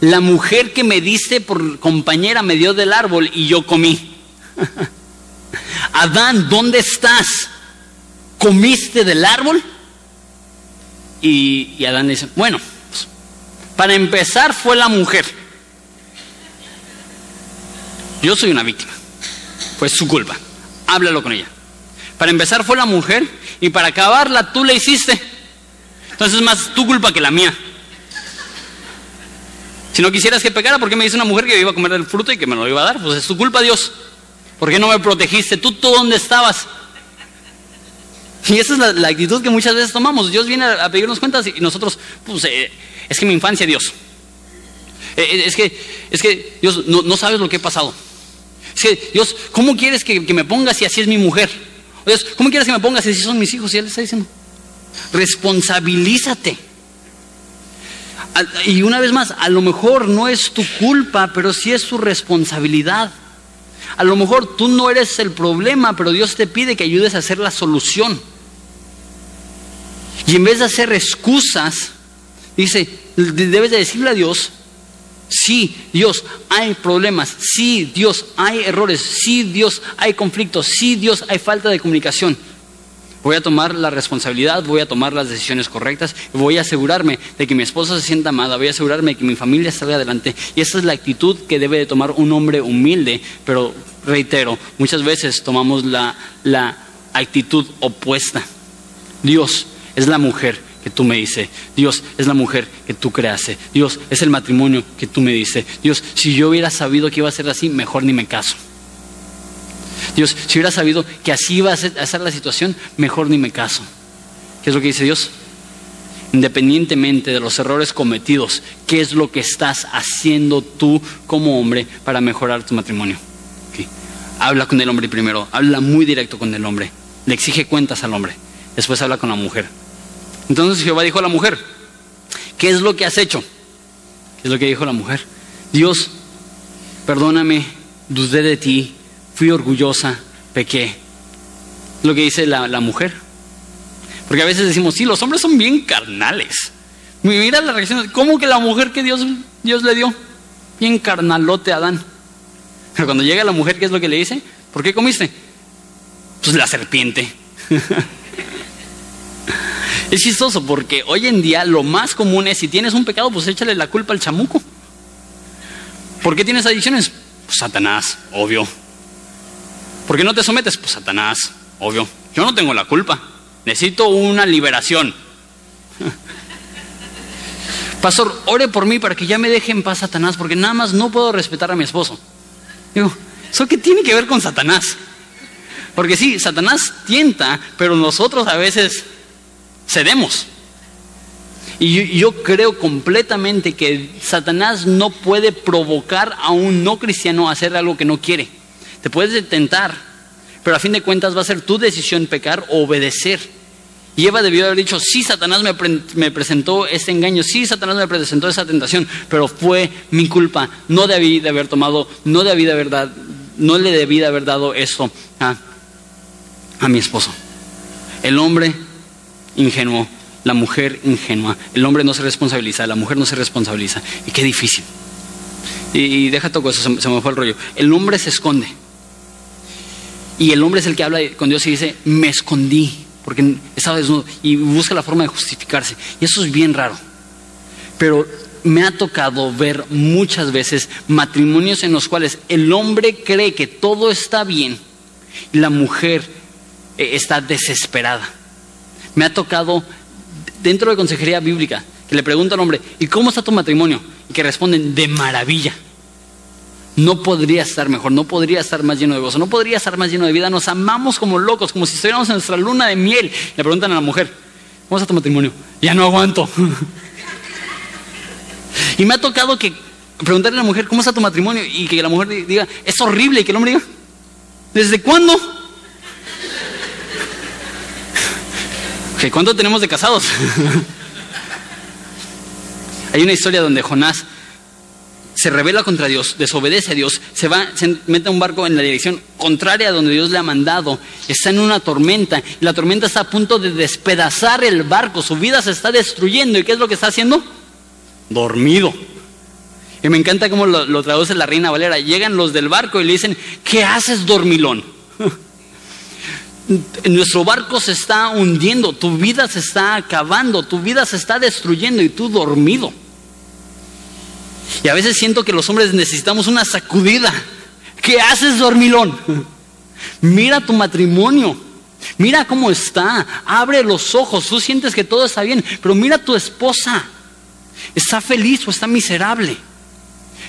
la mujer que me diste por compañera me dio del árbol y yo comí. Adán, ¿dónde estás? ¿Comiste del árbol? Y, Adán dice, bueno, pues, para empezar fue la mujer. Yo soy una víctima. Fue su culpa. Háblalo con ella. Para empezar fue la mujer y para acabarla tú le hiciste. Entonces es más tu culpa que la mía. Si no quisieras que pegara, ¿por qué me dice una mujer que iba a comer el fruto y que me lo iba a dar? Pues es tu culpa, Dios. ¿Por qué no me protegiste? ¿Tú, tú dónde estabas? Y esa es la, actitud que muchas veces tomamos. Dios viene a, pedirnos cuentas y nosotros, pues, eh, es que mi infancia, Dios. Eh, eh, es, que, es que, Dios, no, sabes lo que he pasado. Es que, Dios, ¿cómo quieres que, que me pongas si así es mi mujer? Dios, ¿cómo quieres que me pongas si son mis hijos? Y él está diciendo, responsabilízate. Y una vez más, a lo mejor no es tu culpa, pero sí es tu responsabilidad. A lo mejor tú no eres el problema, pero Dios te pide que ayudes a hacer la solución. Y en vez de hacer excusas, dice, debes de decirle a Dios, Sí, Dios, hay problemas. Sí, Dios, hay errores. Sí, Dios, hay conflictos. Sí, Dios, hay falta de comunicación. Voy a tomar la responsabilidad, voy a tomar las decisiones correctas, voy a asegurarme de que mi esposa se sienta amada, voy a asegurarme de que mi familia salga adelante. Y esa es la actitud que debe de tomar un hombre humilde, pero reitero, muchas veces tomamos la, la actitud opuesta. Dios es la mujer que tú me dices. Dios es la mujer que tú creaste. Dios es el matrimonio que tú me dices. Dios, si yo hubiera sabido que iba a ser así, mejor ni me caso. Dios, si hubiera sabido que así iba a ser, a ser la situación, mejor ni me caso. ¿Qué es lo que dice Dios? Independientemente de los errores cometidos, ¿qué es lo que estás haciendo tú como hombre para mejorar tu matrimonio? Habla con el hombre primero, habla muy directo con el hombre, le exige cuentas al hombre, después habla con la mujer. Entonces Jehová dijo a la mujer, ¿qué es lo que has hecho? ¿Qué es lo que dijo la mujer? Dios, perdóname, dudé de ti, fui orgullosa, pequé. Lo que dice la, mujer. Porque a veces decimos, sí, los hombres son bien carnales. Mira la reacción, ¿cómo que la mujer que Dios, Dios le dio? Bien carnalote a Adán. Pero cuando llega la mujer, ¿qué es lo que le dice? ¿Por qué comiste? Pues la serpiente. Es chistoso porque hoy en día lo más común es si tienes un pecado, pues échale la culpa al chamuco. ¿Por qué tienes adicciones? Pues Satanás, obvio. ¿Por qué no te sometes? Pues Satanás, obvio. Yo no tengo la culpa. Necesito una liberación. Pastor, ore por mí para que ya me deje en paz Satanás, porque nada más no puedo respetar a mi esposo. Digo, ¿eso qué tiene que ver con Satanás? Porque sí, Satanás tienta, pero nosotros a veces cedemos. Y yo, creo completamente que Satanás no puede provocar a un no cristiano a hacer algo que no quiere. Te puedes tentar, pero a fin de cuentas va a ser tu decisión pecar o obedecer. Y Eva debió haber dicho, sí, Satanás me, me, presentó este engaño, sí, Satanás me presentó esa tentación, pero fue mi culpa. No debí de haber tomado, no debí de haber dado, no le debí de haber dado eso a, a mi esposo. El hombre ingenuo la mujer ingenua. El hombre no se responsabiliza, la mujer no se responsabiliza. Y qué difícil. Y, deja todo eso, se, me fue el rollo. El hombre se esconde. Y el hombre es el que habla con Dios y dice, me escondí, porque estaba desnudo. Y busca la forma de justificarse. Y eso es bien raro. Pero me ha tocado ver muchas veces matrimonios en los cuales el hombre cree que todo está bien y la mujer eh, está desesperada. Me ha tocado dentro de consejería bíblica, que le pregunta al hombre, ¿y cómo está tu matrimonio? Y que responden, de maravilla. No podría estar mejor, no podría estar más lleno de gozo, no podría estar más lleno de vida. Nos amamos como locos, como si estuviéramos en nuestra luna de miel. Le preguntan a la mujer, ¿cómo está tu matrimonio? Ya no aguanto. y me ha tocado que preguntarle a la mujer, ¿cómo está tu matrimonio? Y que la mujer diga, es horrible. Y que el hombre diga, ¿desde cuándo? ¿Cuánto tenemos de casados? Hay una historia donde Jonás se revela contra Dios, desobedece a Dios, se va, se mete a un barco en la dirección contraria a donde Dios le ha mandado, está en una tormenta, y la tormenta está a punto de despedazar el barco, su vida se está destruyendo, ¿y qué es lo que está haciendo? Dormido. Y me encanta cómo lo, lo traduce la reina Valera, llegan los del barco y le dicen, ¿qué haces dormilón? Nuestro barco se está hundiendo, tu vida se está acabando, tu vida se está destruyendo y tú dormido. Y a veces siento que los hombres necesitamos una sacudida. ¿Qué haces, dormilón? Mira tu matrimonio. Mira cómo está. Abre los ojos. Tú sientes que todo está bien. Pero mira tu esposa. ¿Está feliz o está miserable?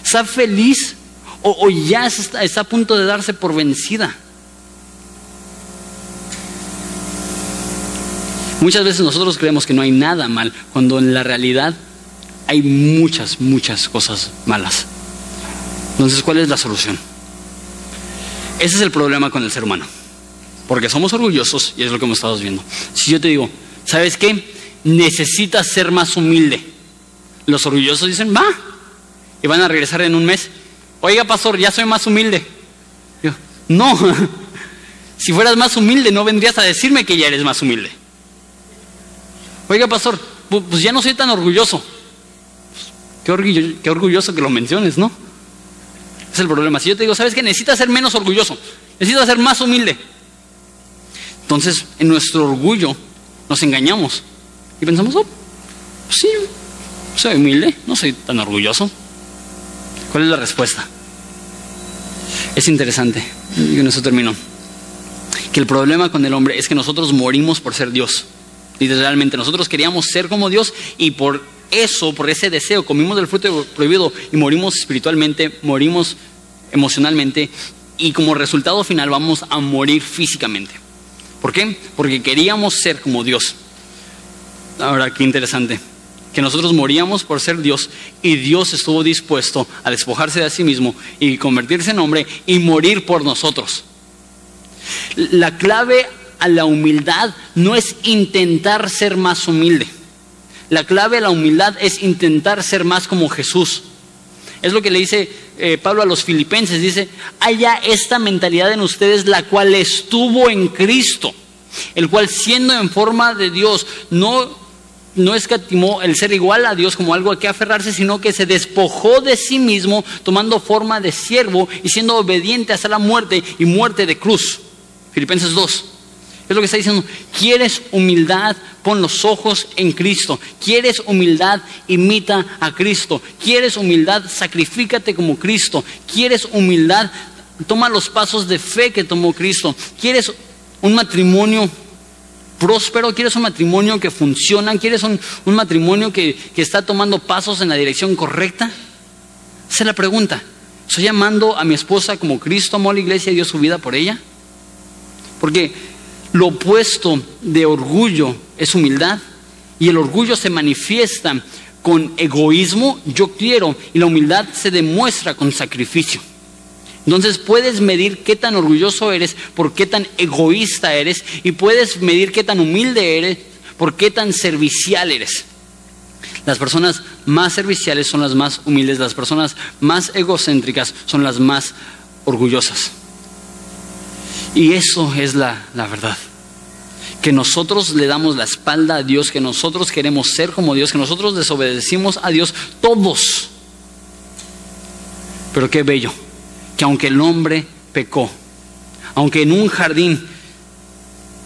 ¿Está feliz o, ya está a punto de darse por vencida? Muchas veces nosotros creemos que no hay nada mal, cuando en la realidad hay muchas, muchas cosas malas. Entonces, ¿cuál es la solución? Ese es el problema con el ser humano. Porque somos orgullosos y es lo que hemos estado viendo. Si yo te digo, ¿sabes qué? Necesitas ser más humilde. Los orgullosos dicen, va. Y van a regresar en un mes. Oiga, pastor, ya soy más humilde. Yo, no. si fueras más humilde, no vendrías a decirme que ya eres más humilde. Oiga, pastor, pues ya no soy tan orgulloso. Qué, orgulloso que lo menciones, ¿no? Es el problema. Si yo te digo, ¿sabes qué? Necesitas ser menos orgulloso. Necesitas ser más humilde. Entonces, en nuestro orgullo nos engañamos. Y pensamos, oh, pues sí, soy humilde, no soy tan orgulloso. ¿Cuál es la respuesta? Es interesante, y con eso termino, que el problema con el hombre es que nosotros morimos por ser Dios. Literalmente, nosotros queríamos ser como Dios y por eso, por ese deseo, comimos del fruto prohibido y morimos espiritualmente, morimos emocionalmente y como resultado final vamos a morir físicamente. ¿Por qué? Porque queríamos ser como Dios. Ahora, qué interesante. Que nosotros moríamos por ser Dios y Dios estuvo dispuesto a despojarse de sí mismo y convertirse en hombre y morir por nosotros. La clave a la humildad no es intentar ser más humilde. La clave a la humildad es intentar ser más como Jesús. Es lo que le dice eh, Pablo a los filipenses. Dice, haya esta mentalidad en ustedes, la cual estuvo en Cristo, el cual siendo en forma de Dios, no, no escatimó el ser igual a Dios como algo a que aferrarse, sino que se despojó de sí mismo, tomando forma de siervo y siendo obediente hasta la muerte y muerte de cruz. Filipenses 2. Es lo que está diciendo. ¿Quieres humildad? Pon los ojos en Cristo. ¿Quieres humildad? Imita a Cristo. ¿Quieres humildad? Sacrifícate como Cristo. ¿Quieres humildad? Toma los pasos de fe que tomó Cristo. ¿Quieres un matrimonio próspero? ¿Quieres un matrimonio que funciona? ¿Quieres un, matrimonio que, está tomando pasos en la dirección correcta? Es la pregunta. ¿Estoy amando a mi esposa como Cristo amó a la iglesia y dio su vida por ella? Porque Lo opuesto de orgullo es humildad y el orgullo se manifiesta con egoísmo, yo quiero, y la humildad se demuestra con sacrificio. Entonces puedes medir qué tan orgulloso eres por qué tan egoísta eres y puedes medir qué tan humilde eres por qué tan servicial eres. Las personas más serviciales son las más humildes, las personas más egocéntricas son las más orgullosas. Y eso es la, la verdad que nosotros le damos la espalda a Dios, que nosotros queremos ser como Dios, que nosotros desobedecimos a Dios todos. Pero qué bello, que aunque el hombre pecó, aunque en un jardín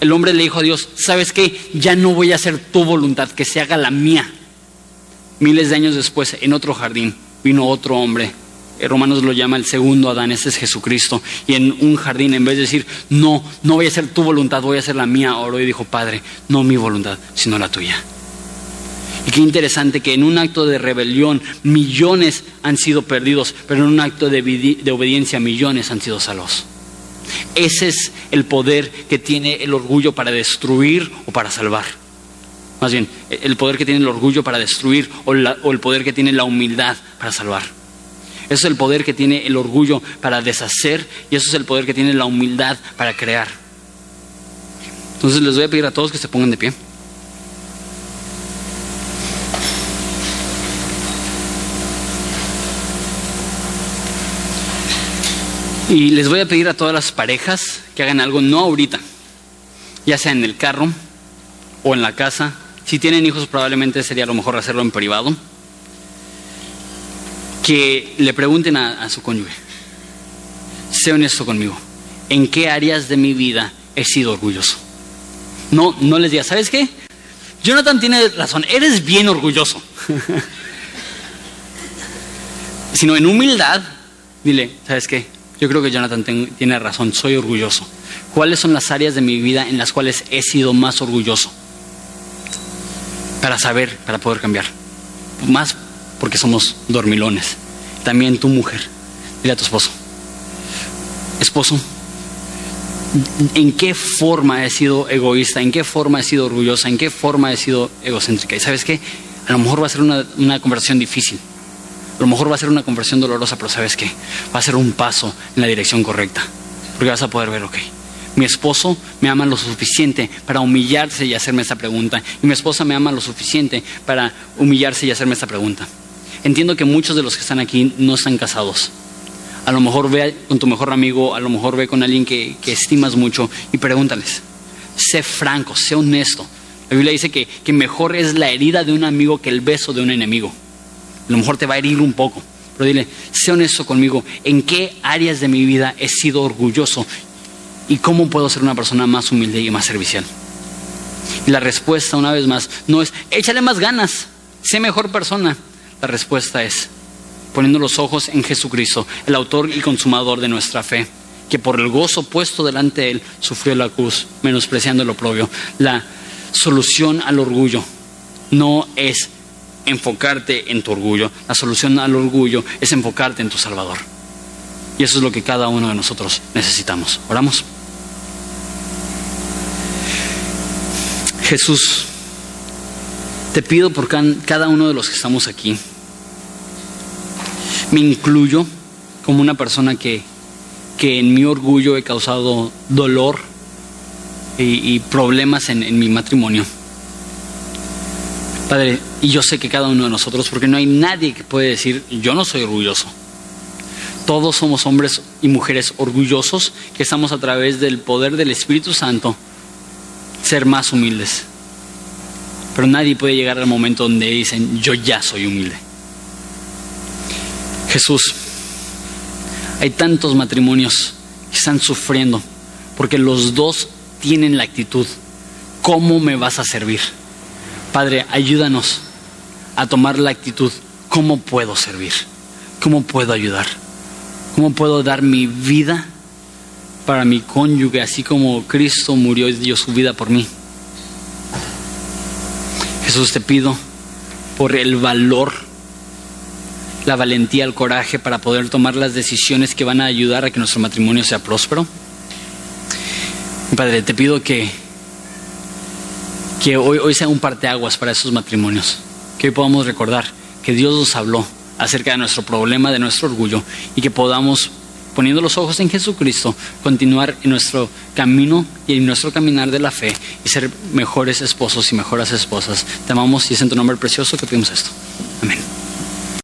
el hombre le dijo a Dios, ¿sabes qué? Ya no voy a hacer tu voluntad, que se haga la mía. Miles de años después, en otro jardín, vino otro hombre Romanos lo llama el segundo Adán, ese es Jesucristo. Y en un jardín, en vez de decir, no, no voy a hacer tu voluntad, voy a hacer la mía, oró y dijo, Padre, no mi voluntad, sino la tuya. Y qué interesante que en un acto de rebelión millones han sido perdidos, pero en un acto de, obediencia millones han sido salvos. Ese es el poder que tiene el orgullo para destruir o para salvar. Más bien, el poder que tiene el orgullo para destruir o el poder que tiene la humildad para salvar. Eso es el poder que tiene el orgullo para deshacer y eso es el poder que tiene la humildad para crear. Entonces les voy a pedir a todos que se pongan de pie. Y les voy a pedir a todas las parejas que hagan algo, no ahorita, ya sea en el carro o en la casa. Si tienen hijos probablemente sería lo mejor hacerlo en privado que le pregunten a, su cónyuge, sé honesto conmigo, ¿en qué áreas de mi vida he sido orgulloso? No, no les diga, ¿sabes qué? Jonathan tiene razón, eres bien orgulloso. Sino en humildad, dile, ¿sabes qué? Yo creo que Jonathan tiene razón, soy orgulloso. ¿Cuáles son las áreas de mi vida en las cuales he sido más orgulloso? Para saber, para poder cambiar. Más porque somos dormilones. También tu mujer, dile a tu esposo, esposo, ¿en qué forma he sido egoísta? ¿En qué forma he sido orgullosa? ¿En qué forma he sido egocéntrica? Y sabes qué, a lo mejor va a ser una, una conversación difícil. A lo mejor va a ser una conversión dolorosa, pero sabes qué, va a ser un paso en la dirección correcta. Porque vas a poder ver, ok, mi esposo me ama lo suficiente para humillarse y hacerme esta pregunta. Y mi esposa me ama lo suficiente para humillarse y hacerme esta pregunta. Entiendo que muchos de los que están aquí no están casados. A lo mejor ve con tu mejor amigo, a lo mejor ve con alguien que, estimas mucho y pregúntales. Sé franco, sé honesto. La Biblia dice que, que mejor es la herida de un amigo que el beso de un enemigo. A lo mejor te va a herir un poco, pero dile, sé honesto conmigo, ¿en qué áreas de mi vida he sido orgulloso? ¿Y cómo puedo ser una persona más humilde y más servicial? Y la respuesta, una vez más, no es, échale más ganas, sé mejor persona. La respuesta es poniendo los ojos en Jesucristo, el autor y consumador de nuestra fe, que por el gozo puesto delante de él sufrió la cruz, menospreciando el oprobio. La solución al orgullo no es enfocarte en tu orgullo, la solución al orgullo es enfocarte en tu Salvador. Y eso es lo que cada uno de nosotros necesitamos. Oramos. Jesús, te pido por cada uno de los que estamos aquí. Me incluyo como una persona que, en mi orgullo he causado dolor y, problemas en, en mi matrimonio. Padre, y yo sé que cada uno de nosotros, porque no hay nadie que puede decir, yo no soy orgulloso. Todos somos hombres y mujeres orgullosos que estamos a través del poder del Espíritu Santo ser más humildes. Pero nadie puede llegar al momento donde dicen, yo ya soy humilde. Jesús, hay tantos matrimonios que están sufriendo porque los dos tienen la actitud, ¿cómo me vas a servir? Padre, ayúdanos a tomar la actitud, ¿cómo puedo servir? ¿Cómo puedo ayudar? ¿Cómo puedo dar mi vida para mi cónyuge, así como Cristo murió y dio su vida por mí? Jesús, te pido por el valor, la valentía, el coraje para poder tomar las decisiones que van a ayudar a que nuestro matrimonio sea próspero. Padre, te pido que, que hoy, hoy sea un parteaguas para esos matrimonios, que hoy podamos recordar que Dios nos habló acerca de nuestro problema, de nuestro orgullo, y que podamos, poniendo los ojos en Jesucristo, continuar en nuestro camino y en nuestro caminar de la fe y ser mejores esposos y mejoras esposas. Te amamos y es en tu nombre precioso que pedimos esto. Amén.